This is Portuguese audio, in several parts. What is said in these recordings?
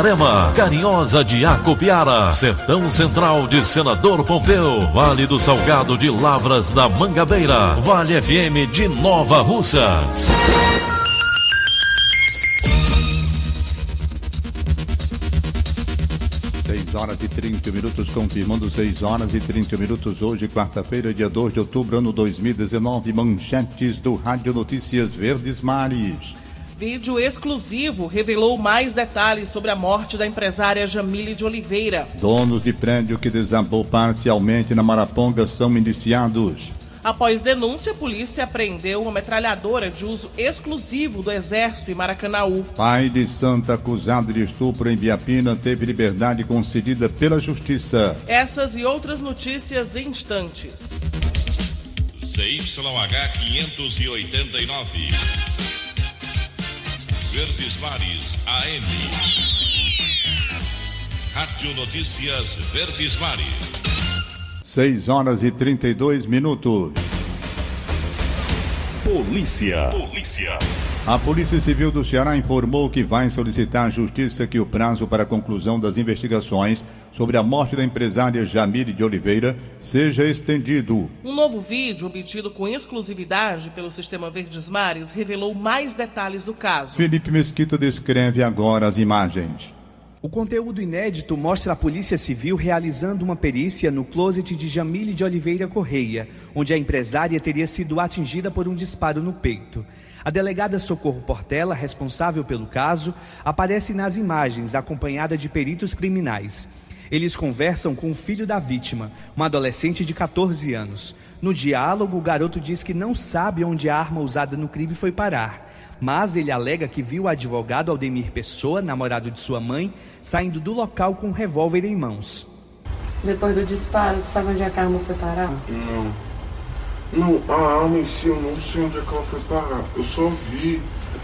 Itarema, Carinhosa de Acopiara, Sertão Central de Senador Pompeu, Vale do Salgado de Lavras da Mangabeira, Vale FM de Nova Russas. Horas e 30 minutos, confirmando 6 horas e 30 minutos. Hoje, quarta-feira, dia 2 de outubro, ano 2019. Manchetes do Rádio Notícias Verdes Mares. Vídeo exclusivo revelou mais detalhes sobre a morte da empresária Jamile de Oliveira. Donos de prédio que desabou parcialmente na Maraponga são indiciados. Após denúncia, a polícia apreendeu uma metralhadora de uso exclusivo do Exército em Maracanaú. Pai de santa acusado de estupro em Biapina teve liberdade concedida pela Justiça. Essas e outras notícias em instantes. CYH 589. Verdes Mares AM. Rádio Notícias Verdes Mares. 6 horas e 32 minutos. Polícia. Polícia. A Polícia Civil do Ceará informou que vai solicitar à Justiça que o prazo para a conclusão das investigações sobre a morte da empresária Jamile de Oliveira seja estendido. Um novo vídeo obtido com exclusividade pelo Sistema Verdes Mares revelou mais detalhes do caso. Felipe Mesquita descreve agora as imagens. O conteúdo inédito mostra a Polícia Civil realizando uma perícia no closet de Jamile de Oliveira Correia, onde a empresária teria sido atingida por um disparo no peito. A delegada Socorro Portela, responsável pelo caso, aparece nas imagens acompanhada de peritos criminais. Eles conversam com o filho da vítima, um adolescente de 14 anos. No diálogo, o garoto diz que não sabe onde a arma usada no crime foi parar mas ele alega que viu o advogado Aldemir Pessoa, namorado de sua mãe, saindo do local com um revólver em mãos. Depois do disparo, tu sabe onde a arma foi parar? Não. Não, a arma em si eu não sei onde é que ela foi parar. Eu só vi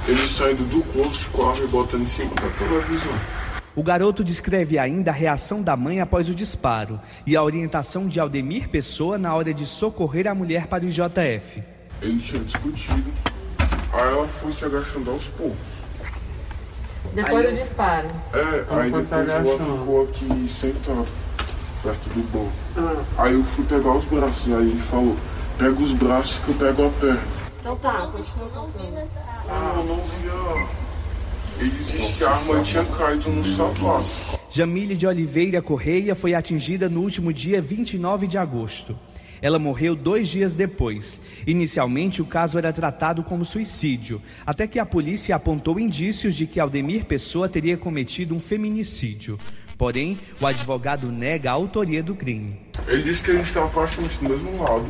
ele saindo do com a arma e botando em cima da televisão. O garoto descreve ainda a reação da mãe após o disparo e a orientação de Aldemir Pessoa na hora de socorrer a mulher para o IJF. Eles tinham discutido. Aí ela foi se agachando aos poucos. Depois do disparo. É, Ela aí depois ela ficou aqui sentada, perto do banco. Aí eu fui pegar os braços, aí ele falou, pega os braços que eu pego a perna. Então tá, continua contando. Ah, eu não via. Ele disse que a arma tinha caído no sapato. Jamile de Oliveira Correia foi atingida no último dia 29 de agosto. Ela morreu dois dias depois. Inicialmente, o caso era tratado como suicídio, até que a polícia apontou indícios de que Aldemir Pessoa teria cometido um feminicídio. Porém, o advogado nega a autoria do crime. Ele disse que a gente estava praticamente do mesmo lado.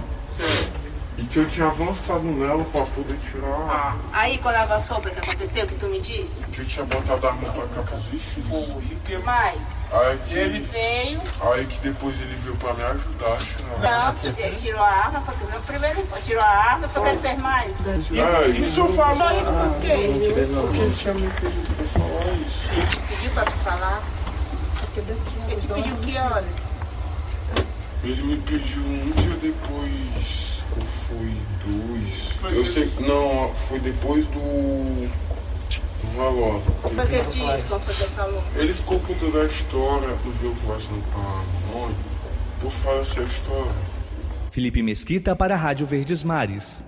E que eu tinha avançado nela pra poder tirar. Aí quando avançou, foi o que aconteceu, o que tu me disse? Que eu tinha botado a arma pra cá pros vestidos. O mais? Aí que Ele veio. Aí que depois ele veio pra me ajudar a tirar. Não, ele tirou a arma, foi que- não, primeiro ele foi, tirou a arma, foi que ele fez mais. É, isso eu falo. Falou isso por quê? Porque ele tinha me pedido pra falar isso. Pediu pra tu falar? Ele te pediu que horas? Ele me pediu um dia depois. Ou foi dois? Eu sei. Não, foi depois do. do. O que foi que ele disse? Qual foi que ele falou? Ele ficou contando a história, não viu conversando com a mãe, por falar essa história. Felipe Mesquita para a Rádio Verdes Mares.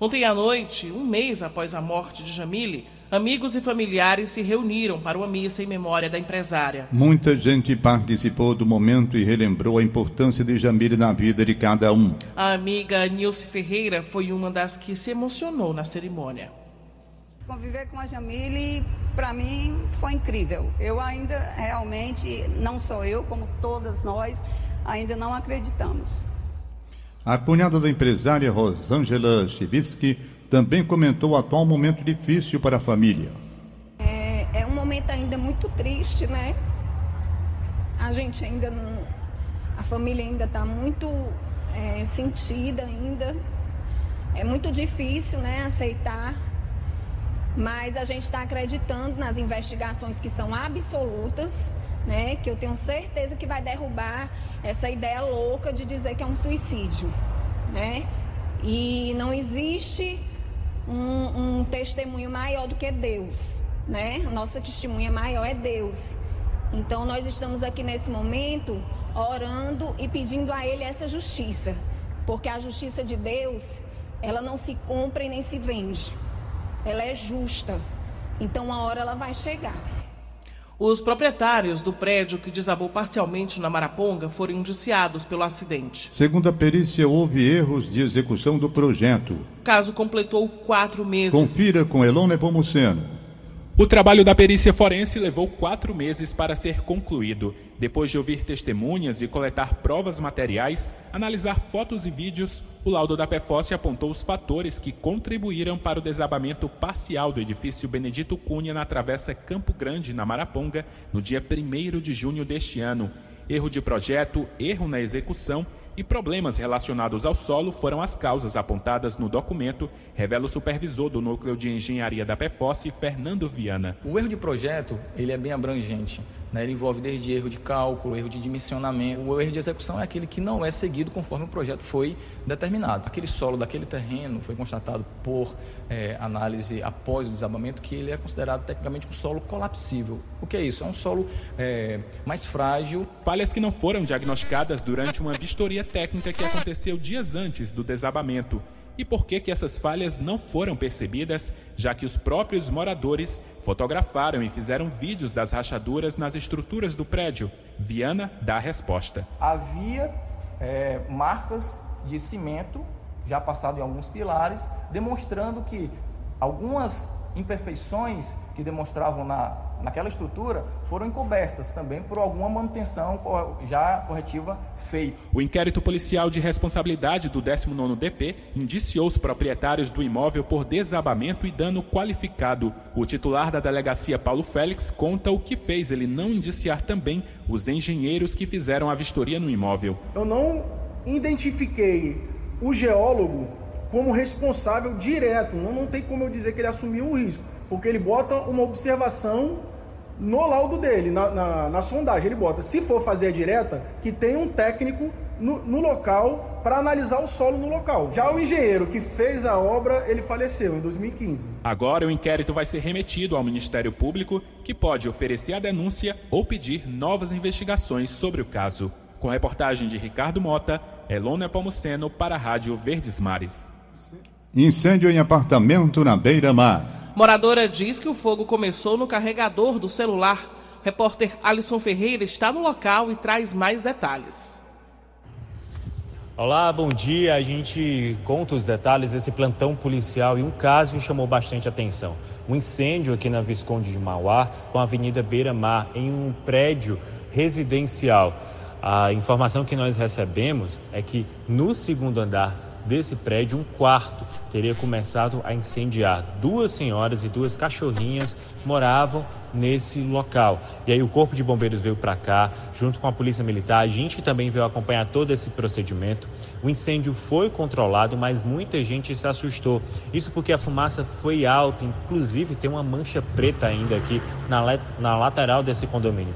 Ontem à noite, um mês após a morte de Jamile, amigos e familiares se reuniram para uma missa em memória da empresária. Muita gente participou do momento e relembrou a importância de Jamile na vida de cada um. A amiga Nilce Ferreira foi uma das que se emocionou na cerimônia. Conviver com a Jamile, para mim, foi incrível. Eu ainda realmente, não só eu, como todas nós, ainda não acreditamos. A cunhada da empresária Rosângela Chivitsky também comentou o atual momento difícil para a família. É, é um momento ainda muito triste, né? A gente ainda não. A família ainda está muito é, sentida ainda. É muito difícil, né, aceitar. Mas a gente está acreditando nas investigações que são absolutas, né? Que eu tenho certeza que vai derrubar essa ideia louca de dizer que é um suicídio, né? E não existe um, um testemunho maior do que Deus, né? Nossa testemunha maior é Deus. Então nós estamos aqui nesse momento orando e pedindo a Ele essa justiça, porque a justiça de Deus ela não se compra e nem se vende, ela é justa. Então a hora ela vai chegar. Os proprietários do prédio que desabou parcialmente na Maraponga foram indiciados pelo acidente. Segundo a perícia, houve erros de execução do projeto. O caso completou quatro meses. Confira com Elon Pomuceno. O trabalho da perícia forense levou quatro meses para ser concluído. Depois de ouvir testemunhas e coletar provas materiais, analisar fotos e vídeos, o laudo da PFOS apontou os fatores que contribuíram para o desabamento parcial do edifício Benedito Cunha na Travessa Campo Grande, na Maraponga, no dia 1 de junho deste ano. Erro de projeto, erro na execução e problemas relacionados ao solo foram as causas apontadas no documento, revela o supervisor do Núcleo de Engenharia da PFOS, Fernando Viana. O erro de projeto ele é bem abrangente. Né? Ele envolve desde erro de cálculo, erro de dimensionamento. O erro de execução é aquele que não é seguido conforme o projeto foi determinado. Aquele solo daquele terreno foi constatado por é, análise após o desabamento que ele é considerado tecnicamente um solo colapsível. O que é isso? É um solo é, mais frágil. Falhas que não foram diagnosticadas durante uma vistoria técnica que aconteceu dias antes do desabamento. E por que, que essas falhas não foram percebidas, já que os próprios moradores fotografaram e fizeram vídeos das rachaduras nas estruturas do prédio? Viana dá a resposta. Havia é, marcas de cimento já passado em alguns pilares, demonstrando que algumas imperfeições que demonstravam na, naquela estrutura foram encobertas também por alguma manutenção já corretiva feita. O inquérito policial de responsabilidade do 19º DP indiciou os proprietários do imóvel por desabamento e dano qualificado. O titular da delegacia Paulo Félix conta o que fez ele não indiciar também os engenheiros que fizeram a vistoria no imóvel. Eu não identifiquei o geólogo como responsável direto. Não, não tem como eu dizer que ele assumiu o risco, porque ele bota uma observação no laudo dele, na, na, na sondagem. Ele bota, se for fazer a direta, que tem um técnico no, no local para analisar o solo no local. Já o engenheiro que fez a obra, ele faleceu em 2015. Agora o inquérito vai ser remetido ao Ministério Público, que pode oferecer a denúncia ou pedir novas investigações sobre o caso. Com reportagem de Ricardo Mota, Elona Pomuceno para a Rádio Verdes Mares. Incêndio em apartamento na beira-mar. Moradora diz que o fogo começou no carregador do celular. Repórter Alisson Ferreira está no local e traz mais detalhes. Olá, bom dia. A gente conta os detalhes desse plantão policial e um caso chamou bastante atenção. Um incêndio aqui na Visconde de Mauá, com a Avenida Beira Mar, em um prédio residencial. A informação que nós recebemos é que no segundo andar desse prédio, um quarto teria começado a incendiar. Duas senhoras e duas cachorrinhas moravam nesse local. E aí o Corpo de Bombeiros veio para cá, junto com a Polícia Militar, a gente também veio acompanhar todo esse procedimento. O incêndio foi controlado, mas muita gente se assustou. Isso porque a fumaça foi alta, inclusive tem uma mancha preta ainda aqui na, na lateral desse condomínio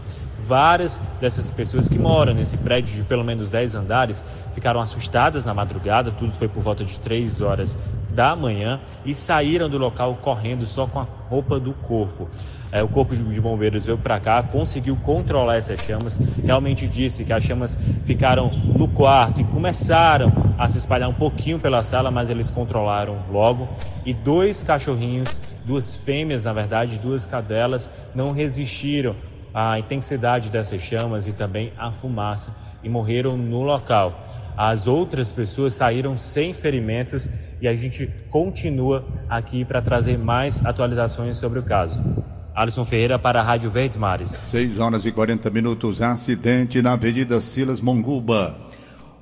várias dessas pessoas que moram nesse prédio de pelo menos 10 andares ficaram assustadas na madrugada, tudo foi por volta de 3 horas da manhã e saíram do local correndo só com a roupa do corpo. É, o Corpo de Bombeiros veio para cá, conseguiu controlar essas chamas, realmente disse que as chamas ficaram no quarto e começaram a se espalhar um pouquinho pela sala, mas eles controlaram logo. E dois cachorrinhos, duas fêmeas, na verdade, duas cadelas, não resistiram à intensidade dessas chamas e também à fumaça e morreram no local. As outras pessoas saíram sem ferimentos e a gente continua aqui para trazer mais atualizações sobre o caso. Alisson Ferreira para a Rádio Verdes Mares. 6 horas e 40 minutos. Acidente na Avenida Silas Monguba.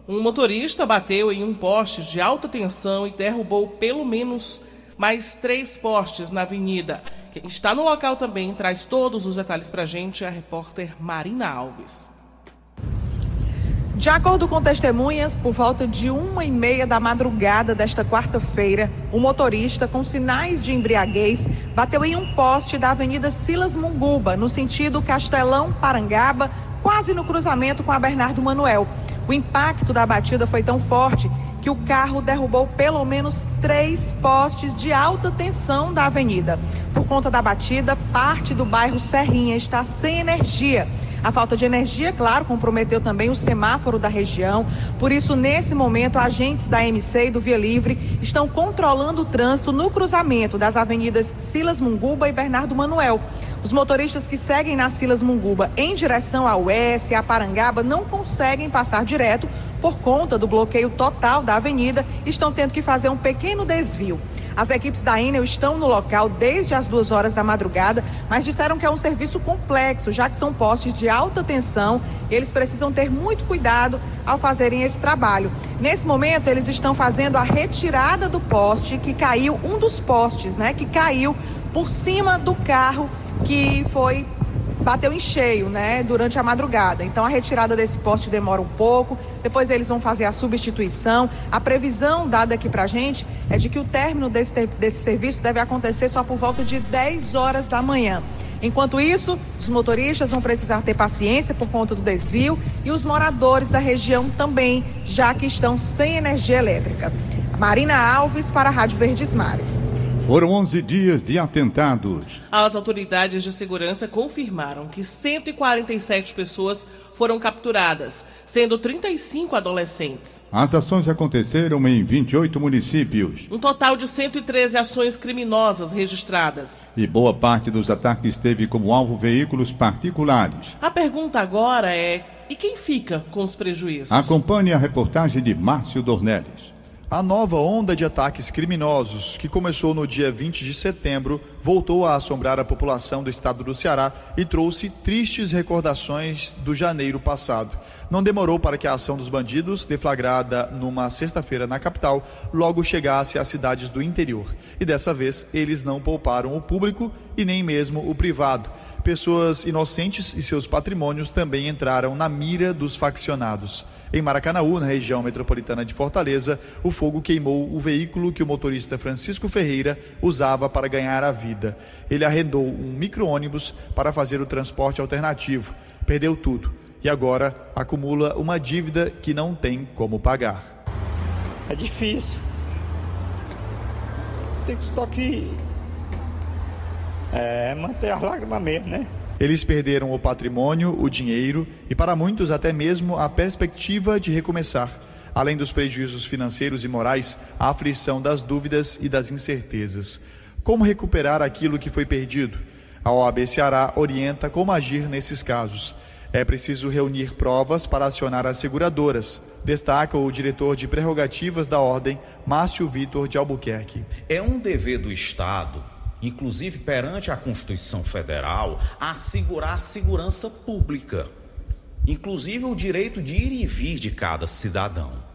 Um motorista bateu em um poste de alta tensão e derrubou pelo menos mais três postes na avenida. Quem está no local também traz todos os detalhes para a gente, a repórter Marina Alves. De acordo com testemunhas, por volta de uma e meia da madrugada desta quarta-feira, um motorista com sinais de embriaguez bateu em um poste da Avenida Silas Munguba, no sentido Castelão Parangaba, quase no cruzamento com a Bernardo Manuel. O impacto da batida foi tão forte que o carro derrubou pelo menos três postes de alta tensão da avenida. Por conta da batida, parte do bairro Serrinha está sem energia. A falta de energia, claro, comprometeu também o semáforo da região. Por isso, nesse momento, agentes da MC e do Via Livre estão controlando o trânsito no cruzamento das avenidas Silas Munguba e Bernardo Manuel. Os motoristas que seguem na Silas Munguba em direção ao Oeste e a Parangaba não conseguem passar direto por conta do bloqueio total da avenida, estão tendo que fazer um pequeno desvio. As equipes da Enel estão no local desde as duas horas da madrugada, mas disseram que é um serviço complexo, já que são postes de alta tensão e eles precisam ter muito cuidado ao fazerem esse trabalho. Nesse momento, eles estão fazendo a retirada do poste que caiu, um dos postes, né, que caiu por cima do carro que foi bateu em cheio, né, durante a madrugada. Então a retirada desse poste demora um pouco, depois eles vão fazer a substituição. A previsão dada aqui pra gente é de que o término desse, desse serviço deve acontecer só por volta de 10 horas da manhã. Enquanto isso, os motoristas vão precisar ter paciência por conta do desvio e os moradores da região também, já que estão sem energia elétrica. Marina Alves para a Rádio Verdes Mares. Foram 11 dias de atentados. As autoridades de segurança confirmaram que 147 pessoas foram capturadas, sendo 35 adolescentes. As ações aconteceram em 28 municípios. Um total de 113 ações criminosas registradas. E boa parte dos ataques teve como alvo veículos particulares. A pergunta agora é: e quem fica com os prejuízos? Acompanhe a reportagem de Márcio Dornelles. A nova onda de ataques criminosos, que começou no dia 20 de setembro, voltou a assombrar a população do estado do Ceará e trouxe tristes recordações do janeiro passado. Não demorou para que a ação dos bandidos, deflagrada numa sexta-feira na capital, logo chegasse às cidades do interior. E dessa vez, eles não pouparam o público e nem mesmo o privado. Pessoas inocentes e seus patrimônios também entraram na mira dos faccionados. Em Maracanaú, na região metropolitana de Fortaleza, o fogo queimou o veículo que o motorista Francisco Ferreira usava para ganhar a vida. Ele arrendou um micro-ônibus para fazer o transporte alternativo. Perdeu tudo e agora acumula uma dívida que não tem como pagar. É difícil. Tem que só que é, manter as lágrimas mesmo, né? Eles perderam o patrimônio, o dinheiro e, para muitos, até mesmo a perspectiva de recomeçar. Além dos prejuízos financeiros e morais, a aflição das dúvidas e das incertezas. Como recuperar aquilo que foi perdido? A OAB Ceará orienta como agir nesses casos. É preciso reunir provas para acionar as seguradoras, destaca o diretor de prerrogativas da ordem, Márcio Vitor de Albuquerque. É um dever do Estado inclusive perante a Constituição Federal, assegurar a segurança pública, inclusive o direito de ir e vir de cada cidadão.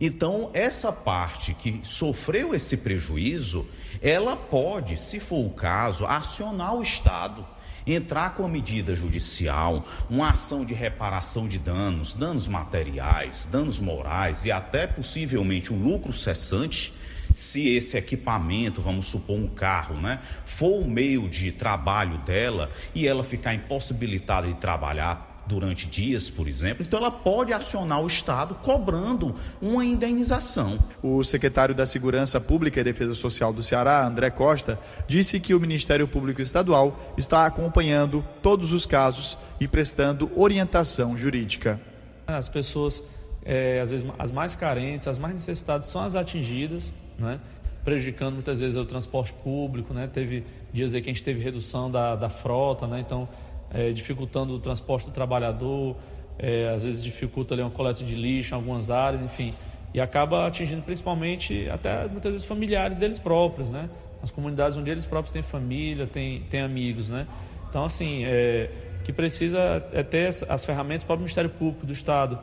Então, essa parte que sofreu esse prejuízo, ela pode, se for o caso, acionar o Estado, entrar com a medida judicial, uma ação de reparação de danos, danos materiais, danos morais e até possivelmente um lucro cessante se esse equipamento, vamos supor um carro, né, for o meio de trabalho dela e ela ficar impossibilitada de trabalhar durante dias, por exemplo, então ela pode acionar o Estado cobrando uma indenização. O secretário da Segurança Pública e Defesa Social do Ceará, André Costa, disse que o Ministério Público Estadual está acompanhando todos os casos e prestando orientação jurídica. As pessoas é, às vezes as mais carentes, as mais necessitadas são as atingidas, né? prejudicando muitas vezes o transporte público, né? Teve dias aí que a gente teve redução da, da frota, né? Então, é, dificultando o transporte do trabalhador, é, às vezes dificulta ali uma coleta de lixo em algumas áreas, enfim, e acaba atingindo principalmente até muitas vezes familiares deles próprios, né? As comunidades onde eles próprios têm família, têm, têm amigos, né? Então, assim, é, que precisa é ter as ferramentas para o Ministério Público do Estado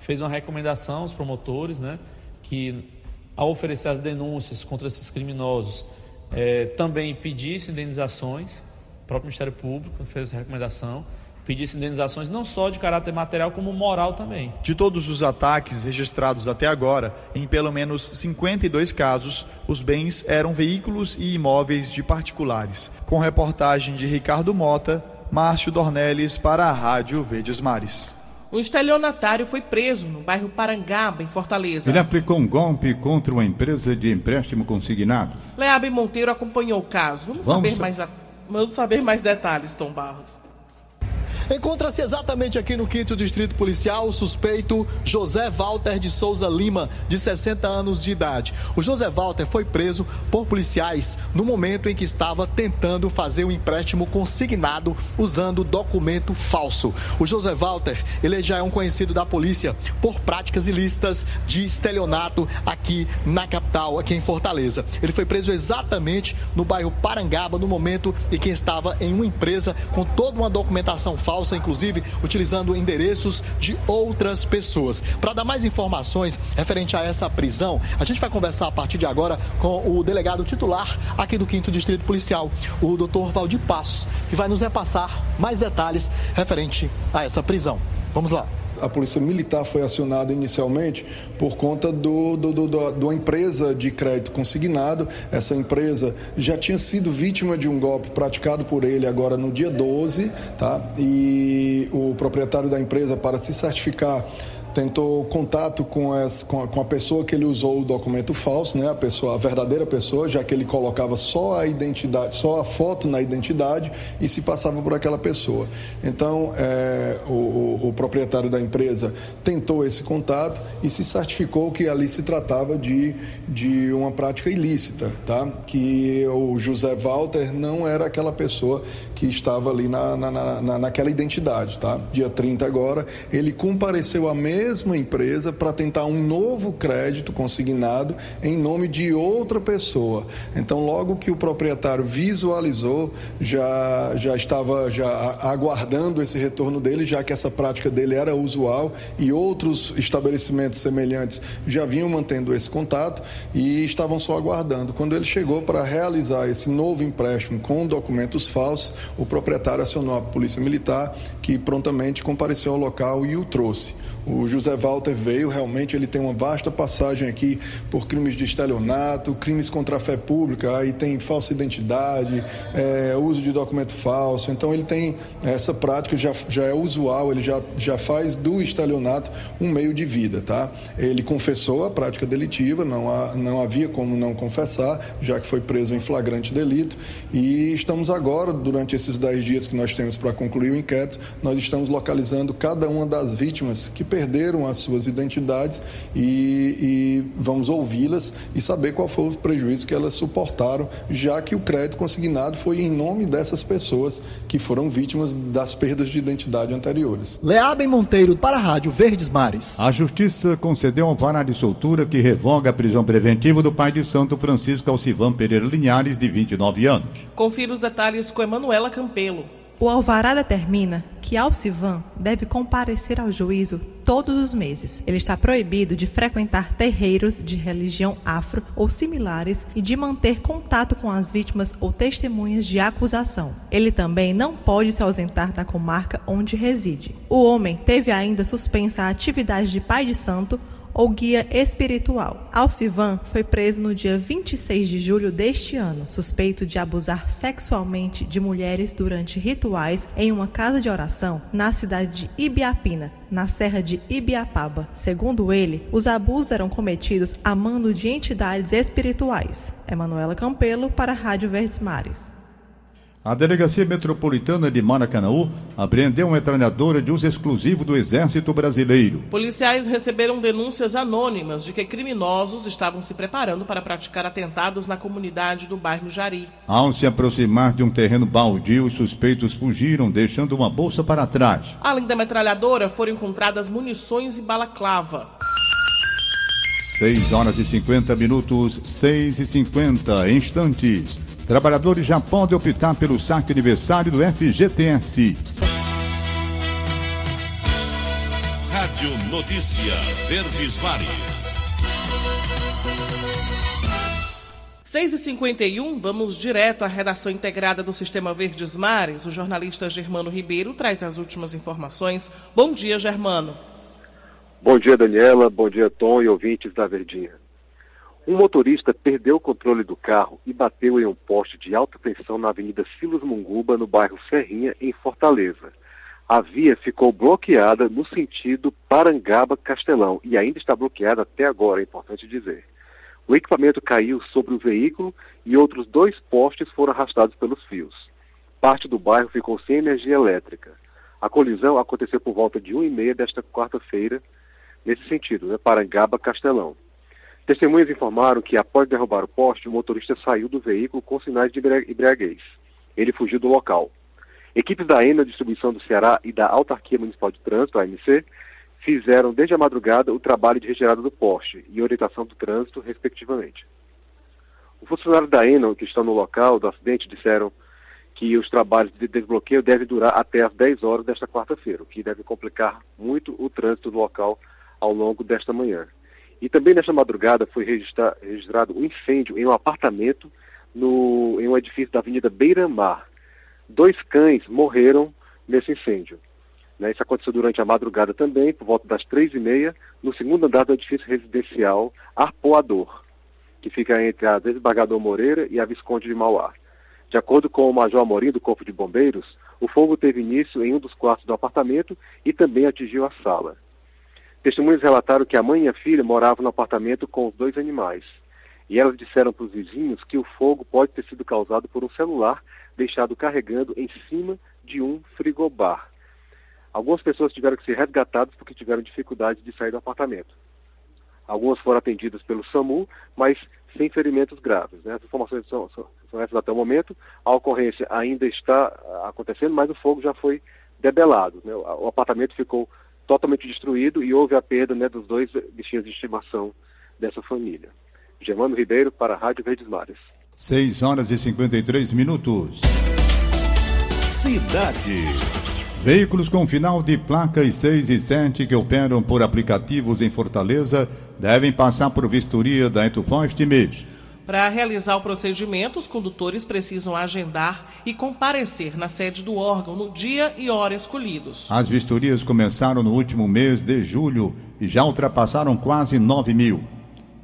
fez uma recomendação aos promotores, né? Que ao oferecer as denúncias contra esses criminosos, é, também pedisse indenizações, o próprio Ministério Público fez essa recomendação, pedisse indenizações não só de caráter material, como moral também. De todos os ataques registrados até agora, em pelo menos 52 casos, os bens eram veículos e imóveis de particulares. Com reportagem de Ricardo Mota, Márcio Dornelles para a Rádio Verdes Mares. Um estelionatário foi preso no bairro Parangaba, em Fortaleza. Ele aplicou um golpe contra uma empresa de empréstimo consignado. Leabe Monteiro acompanhou o caso. Vamos, Vamos saber, mais, Vamos saber mais detalhes, Tom Barros. Encontra-se exatamente aqui no 5 Distrito Policial o suspeito José Walter de Souza Lima, de 60 anos de idade. O José Walter foi preso por policiais no momento em que estava tentando fazer um empréstimo consignado usando documento falso. O José Walter, ele já é um conhecido da polícia por práticas ilícitas de estelionato aqui na capital, aqui em Fortaleza. Ele foi preso exatamente no bairro Parangaba, no momento em que estava em uma empresa com toda uma documentação falsa falsa, inclusive utilizando endereços de outras pessoas. Para dar mais informações referente a essa prisão, a gente vai conversar a partir de agora com o delegado titular aqui do 5 Distrito Policial, o Dr. Valdir Passos, que vai nos repassar mais detalhes referente a essa prisão. Vamos lá a Polícia Militar foi acionada inicialmente por conta do, do, do, do, uma empresa de crédito consignado. Essa empresa já tinha sido vítima de um golpe praticado por ele agora no dia 12, tá? E o proprietário da empresa, para se certificar tentou contato com, as, com, a, com, a, pessoa que ele usou o documento falso, né? A pessoa, a verdadeira pessoa, já que ele colocava só a identidade, só a foto na identidade e se passava por aquela pessoa. Então, é, o, o, o, proprietário da empresa tentou esse contato e se certificou que ali se tratava de, de uma prática ilícita, tá? Que o José Walter não era aquela pessoa que estava ali na, na, na, naquela identidade, tá? Dia 30 agora, ele compareceu à mesma empresa para tentar um novo crédito consignado em nome de outra pessoa. Então, logo que o proprietário visualizou, já, já estava já aguardando esse retorno dele, já que essa prática dele era usual e outros estabelecimentos semelhantes já vinham mantendo esse contato e estavam só aguardando. Quando ele chegou para realizar esse novo empréstimo com documentos falsos, o proprietário acionou a polícia militar, que prontamente compareceu ao local e o trouxe. O José Walter veio, realmente ele tem uma vasta passagem aqui por crimes de estelionato, crimes contra a fé pública, aí tem falsa identidade, é, uso de documento falso. Então ele tem essa prática, já, já é usual, ele já, já faz do estelionato um meio de vida, tá? Ele confessou a prática delitiva, não, há, não havia como não confessar, já que foi preso em flagrante delito. E estamos agora, durante esses dez dias que nós temos para concluir o inquérito, nós estamos localizando cada uma das vítimas que perderam as suas identidades e, e vamos ouvi-las e saber qual foi o prejuízo que elas suportaram, já que o crédito consignado foi em nome dessas pessoas que foram vítimas das perdas de identidade anteriores. Leabem Monteiro para a Rádio Verdes Mares. A Justiça concedeu um alvará de soltura que revoga a prisão preventiva do pai de Santo Francisco Alcivan Pereira Linhares, de 29 anos. Confira os detalhes com Emanuela Campelo. O alvará determina que Alcivan deve comparecer ao juízo todos os meses. Ele está proibido de frequentar terreiros de religião afro ou similares e de manter contato com as vítimas ou testemunhas de acusação. Ele também não pode se ausentar da comarca onde reside. O homem teve ainda suspensa a atividade de pai de santo ou guia espiritual. Alcivan foi preso no dia 26 de julho deste ano, suspeito de abusar sexualmente de mulheres durante rituais em uma casa de oração na cidade de Ibiapina, na serra de Ibiapaba. Segundo ele, os abusos eram cometidos a mando de entidades espirituais. Emanuela Campelo para a Rádio Verdes Mares. A Delegacia Metropolitana de Maracanã apreendeu uma metralhadora de uso exclusivo do Exército Brasileiro. Policiais receberam denúncias anônimas de que criminosos estavam se preparando para praticar atentados na comunidade do bairro Jari. Ao se aproximar de um terreno baldio, os suspeitos fugiram, deixando uma bolsa para trás. Além da metralhadora, foram encontradas munições e balaclava. 6 horas e 50 minutos, 6 e 50 instantes. Trabalhadores já podem optar pelo saque aniversário do FGTS. Rádio Notícia Verdes Mares. 6 e 51 vamos direto à redação integrada do Sistema Verdes Mares. O jornalista Germano Ribeiro traz as últimas informações. Bom dia, Germano. Bom dia, Daniela. Bom dia, Tom e ouvintes da Verdinha. Um motorista perdeu o controle do carro e bateu em um poste de alta tensão na Avenida Silas Munguba, no bairro Serrinha, em Fortaleza. A via ficou bloqueada no sentido Parangaba-Castelão e ainda está bloqueada até agora, é importante dizer. O equipamento caiu sobre o veículo e outros dois postes foram arrastados pelos fios. Parte do bairro ficou sem energia elétrica. A colisão aconteceu por volta de 1h30 desta quarta-feira, nesse sentido, né, Parangaba-Castelão. Testemunhas informaram que, após derrubar o poste, o motorista saiu do veículo com sinais de embriaguez. Ele fugiu do local. Equipes da ENA Distribuição do Ceará e da Autarquia Municipal de Trânsito, AMC, fizeram desde a madrugada o trabalho de retirada do poste e orientação do trânsito, respectivamente. Os funcionários da ENA que estão no local do acidente disseram que os trabalhos de desbloqueio devem durar até as 10 horas desta quarta-feira, o que deve complicar muito o trânsito do local ao longo desta manhã. E também nesta madrugada foi registra registrado um incêndio em um apartamento no, em um edifício da Avenida Beira Mar. Dois cães morreram nesse incêndio. Né, isso aconteceu durante a madrugada também, por volta das três e meia, no segundo andar do edifício residencial Arpoador, que fica entre a Desembargador Moreira e a Visconde de Mauá. De acordo com o Major Amorim do Corpo de Bombeiros, o fogo teve início em um dos quartos do apartamento e também atingiu a sala. Testemunhas relataram que a mãe e a filha moravam no apartamento com os dois animais. E elas disseram para os vizinhos que o fogo pode ter sido causado por um celular deixado carregando em cima de um frigobar. Algumas pessoas tiveram que ser resgatadas porque tiveram dificuldade de sair do apartamento. Algumas foram atendidas pelo SAMU, mas sem ferimentos graves. Né? As informações são, são, são, essas até o momento. A ocorrência ainda está acontecendo, mas o fogo já foi debelado. Né? O apartamento ficou totalmente destruído e houve a perda né, dos dois bichinhos de estimação dessa família. Germano Ribeiro para a Rádio Verdes Mares. 6 horas e 53 minutos. Cidade. Veículos com final de placas 6 e 7 que operam por aplicativos em Fortaleza devem passar por vistoria da Etupó este mês. Para realizar o procedimento, os condutores precisam agendar e comparecer na sede do órgão no dia e hora escolhidos. As vistorias começaram no último mês de julho e já ultrapassaram quase 9 mil.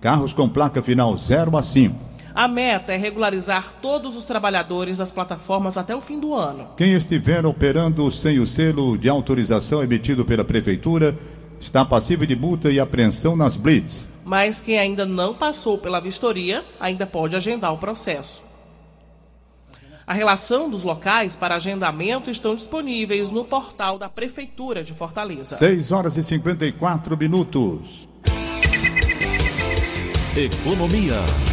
Carros com placa final 0 a 5. A meta é regularizar todos os trabalhadores das plataformas até o fim do ano. Quem estiver operando sem o selo de autorização emitido pela Prefeitura está passível de multa e apreensão nas blitz mas quem ainda não passou pela vistoria ainda pode agendar o processo. A relação dos locais para agendamento estão disponíveis no portal da Prefeitura de Fortaleza. 6 horas e 54 minutos. Economia.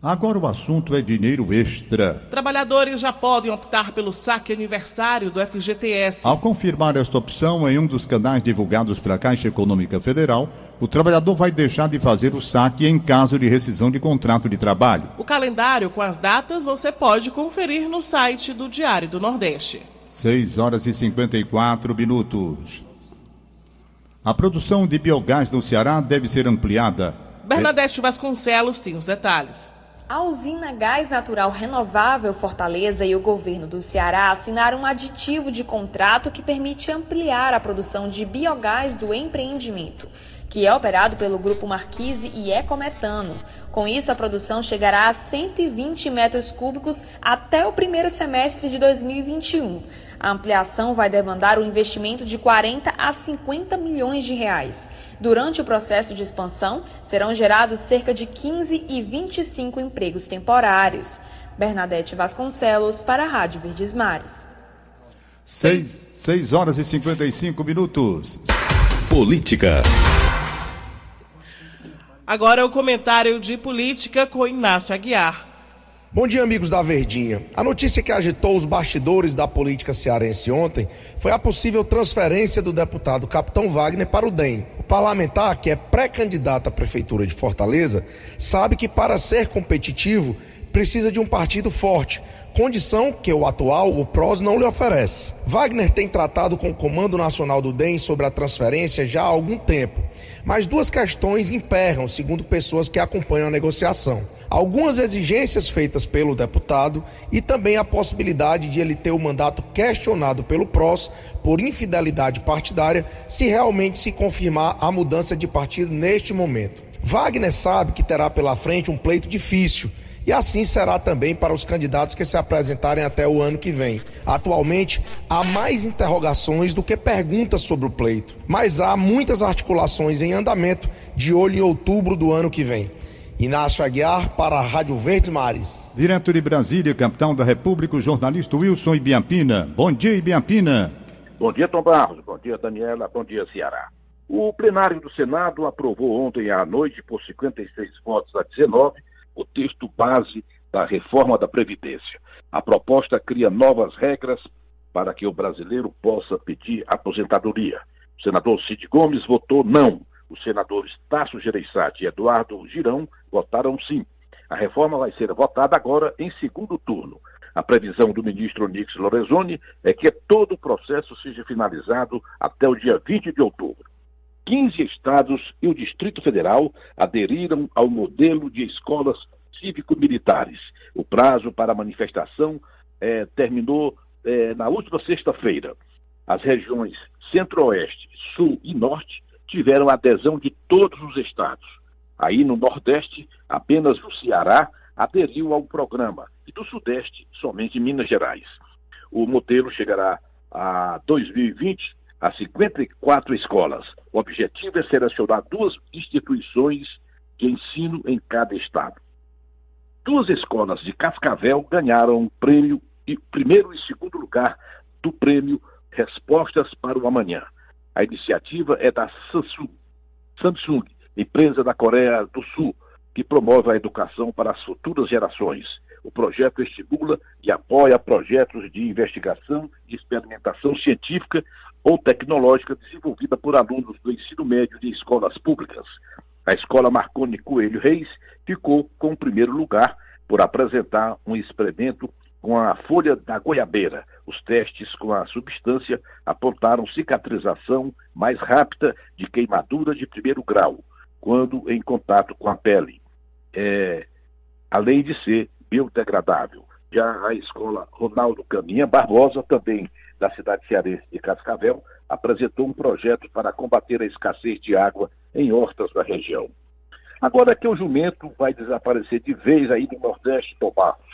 Agora o assunto é dinheiro extra. Trabalhadores já podem optar pelo saque aniversário do FGTS. Ao confirmar esta opção em um dos canais divulgados pela Caixa Econômica Federal, o trabalhador vai deixar de fazer o saque em caso de rescisão de contrato de trabalho. O calendário com as datas você pode conferir no site do Diário do Nordeste. 6 horas e 54 minutos. A produção de biogás no Ceará deve ser ampliada. Bernadette Vasconcelos tem os detalhes. A usina Gás Natural Renovável Fortaleza e o governo do Ceará assinaram um aditivo de contrato que permite ampliar a produção de biogás do empreendimento. Que é operado pelo Grupo Marquise e Ecometano. Com isso, a produção chegará a 120 metros cúbicos até o primeiro semestre de 2021. A ampliação vai demandar um investimento de 40 a 50 milhões de reais. Durante o processo de expansão, serão gerados cerca de 15 e 25 empregos temporários. Bernadette Vasconcelos, para a Rádio Verdes Mares. 6 horas e 55 minutos. Política. Agora o comentário de política com Inácio Aguiar. Bom dia, amigos da Verdinha. A notícia que agitou os bastidores da política cearense ontem foi a possível transferência do deputado Capitão Wagner para o DEM. O parlamentar, que é pré-candidato à Prefeitura de Fortaleza, sabe que para ser competitivo precisa de um partido forte, condição que o atual, o PROS, não lhe oferece. Wagner tem tratado com o Comando Nacional do DEM sobre a transferência já há algum tempo, mas duas questões emperram, segundo pessoas que acompanham a negociação. Algumas exigências feitas pelo deputado e também a possibilidade de ele ter o mandato questionado pelo PROS por infidelidade partidária se realmente se confirmar a mudança de partido neste momento. Wagner sabe que terá pela frente um pleito difícil e assim será também para os candidatos que se apresentarem até o ano que vem. Atualmente, há mais interrogações do que perguntas sobre o pleito, mas há muitas articulações em andamento de olho em outubro do ano que vem. Inácio Aguiar para a Rádio Verdes Mares. Direto de Brasília, capitão da República, o jornalista Wilson Ibiampina. Bom dia, Ibiampina. Bom dia, Tom Barros. Bom dia, Daniela. Bom dia, Ceará. O plenário do Senado aprovou ontem à noite, por 56 votos a 19, o texto base da reforma da Previdência. A proposta cria novas regras para que o brasileiro possa pedir aposentadoria. O senador Cid Gomes votou não. Os senadores Tasso Gereissati e Eduardo Girão votaram sim. A reforma vai ser votada agora em segundo turno. A previsão do ministro Nix Lorenzoni é que todo o processo seja finalizado até o dia 20 de outubro. 15 estados e o Distrito Federal aderiram ao modelo de escolas cívico-militares. O prazo para a manifestação eh, terminou eh, na última sexta-feira. As regiões Centro-Oeste, Sul e Norte tiveram adesão de todos os estados. Aí no Nordeste, apenas o Ceará aderiu ao programa e do Sudeste, somente Minas Gerais. O modelo chegará a 2020 a 54 escolas. O objetivo é selecionar duas instituições de ensino em cada estado. Duas escolas de Cascavel ganharam o prêmio, primeiro e segundo lugar do prêmio Respostas para o Amanhã. A iniciativa é da Samsung, Samsung, empresa da Coreia do Sul, que promove a educação para as futuras gerações. O projeto estimula e apoia projetos de investigação e experimentação científica ou tecnológica desenvolvida por alunos do ensino médio de escolas públicas. A escola Marconi Coelho Reis ficou com o primeiro lugar por apresentar um experimento com a folha da goiabeira. Os testes com a substância apontaram cicatrização mais rápida de queimadura de primeiro grau, quando em contato com a pele, é, além de ser biodegradável. Já a escola Ronaldo Caminha Barbosa, também da cidade cearense de Cascavel, apresentou um projeto para combater a escassez de água em hortas da região. Agora que o jumento vai desaparecer de vez aí do Nordeste do Barros,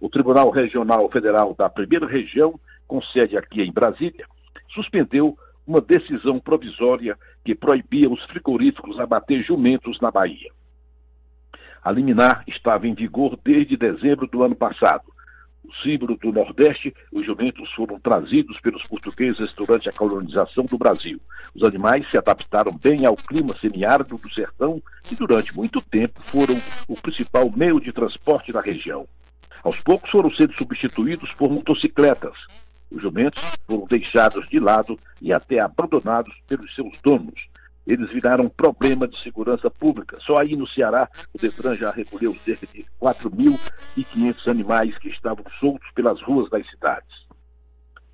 o Tribunal Regional Federal da Primeira Região, com sede aqui em Brasília, suspendeu uma decisão provisória que proibia os frigoríficos abater jumentos na Bahia. A liminar estava em vigor desde dezembro do ano passado. O símbolo do Nordeste, os jumentos foram trazidos pelos portugueses durante a colonização do Brasil. Os animais se adaptaram bem ao clima semiárido do sertão e durante muito tempo foram o principal meio de transporte da região. Aos poucos foram sendo substituídos por motocicletas. Os jumentos foram deixados de lado e até abandonados pelos seus donos, eles viraram um problema de segurança pública. Só aí no Ceará, o Detran já recolheu cerca de 4.500 animais que estavam soltos pelas ruas das cidades.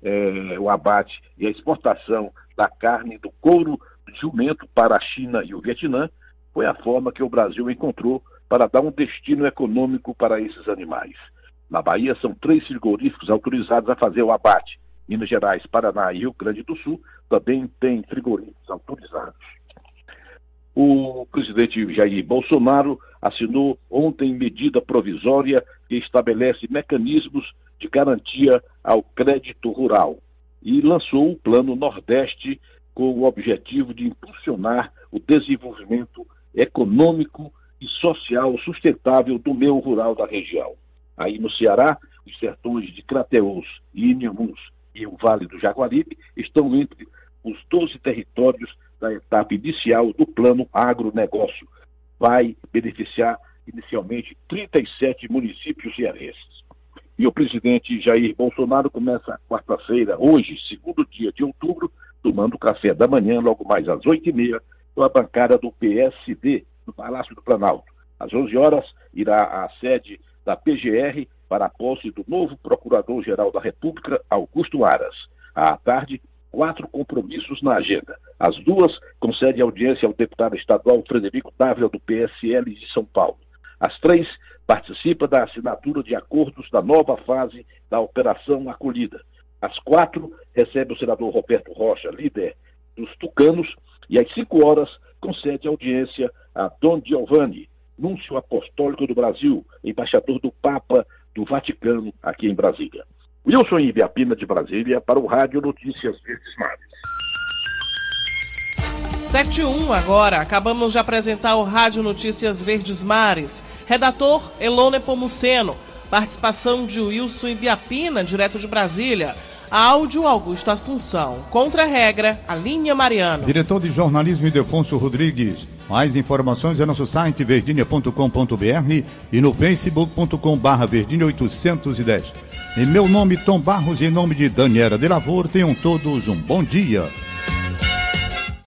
É, o abate e a exportação da carne do couro de jumento para a China e o Vietnã foi a forma que o Brasil encontrou para dar um destino econômico para esses animais. Na Bahia, são três frigoríficos autorizados a fazer o abate. Minas Gerais, Paraná e Rio Grande do Sul também têm frigoríficos autorizados. O presidente Jair Bolsonaro assinou ontem medida provisória que estabelece mecanismos de garantia ao crédito rural e lançou o Plano Nordeste com o objetivo de impulsionar o desenvolvimento econômico e social sustentável do meio rural da região. Aí no Ceará, os sertões de Crateús e Inhamuns e o Vale do Jaguaribe estão entre os 12 territórios da etapa inicial do Plano Agronegócio. Vai beneficiar inicialmente 37 municípios cearenses. E o presidente Jair Bolsonaro começa quarta-feira, hoje, segundo dia de outubro, tomando café da manhã, logo mais às oito e meia, com a bancada do PSD, no Palácio do Planalto. Às 11 horas, irá à sede da PGR para a posse do novo Procurador-Geral da República, Augusto Aras. À tarde, quatro compromissos na agenda. As duas concedem audiência ao deputado estadual Frederico Dávila, do PSL de São Paulo. As três participa da assinatura de acordos da nova fase da Operação Acolhida. Às quatro, recebe o senador Roberto Rocha, líder dos Tucanos, e às cinco horas, concede audiência a Dom Giovanni, núncio apostólico do Brasil, embaixador do Papa do Vaticano, aqui em Brasília. Wilson Ibiapina, de Brasília, para o Rádio Notícias Verdes Mares. 71 agora. Acabamos de apresentar o Rádio Notícias Verdes Mares. Redator Elone Pomuceno. Participação de Wilson Ibiapina, direto de Brasília. Áudio Augusto Assunção. Contra a regra, a linha Mariano. Diretor de jornalismo Ildefonso Rodrigues. Mais informações é nosso site verdinha.com.br e no facebook.com barra verdinha 810. Em meu nome, Tom Barros, e em nome de Daniela de Lavor, tenham todos um bom dia.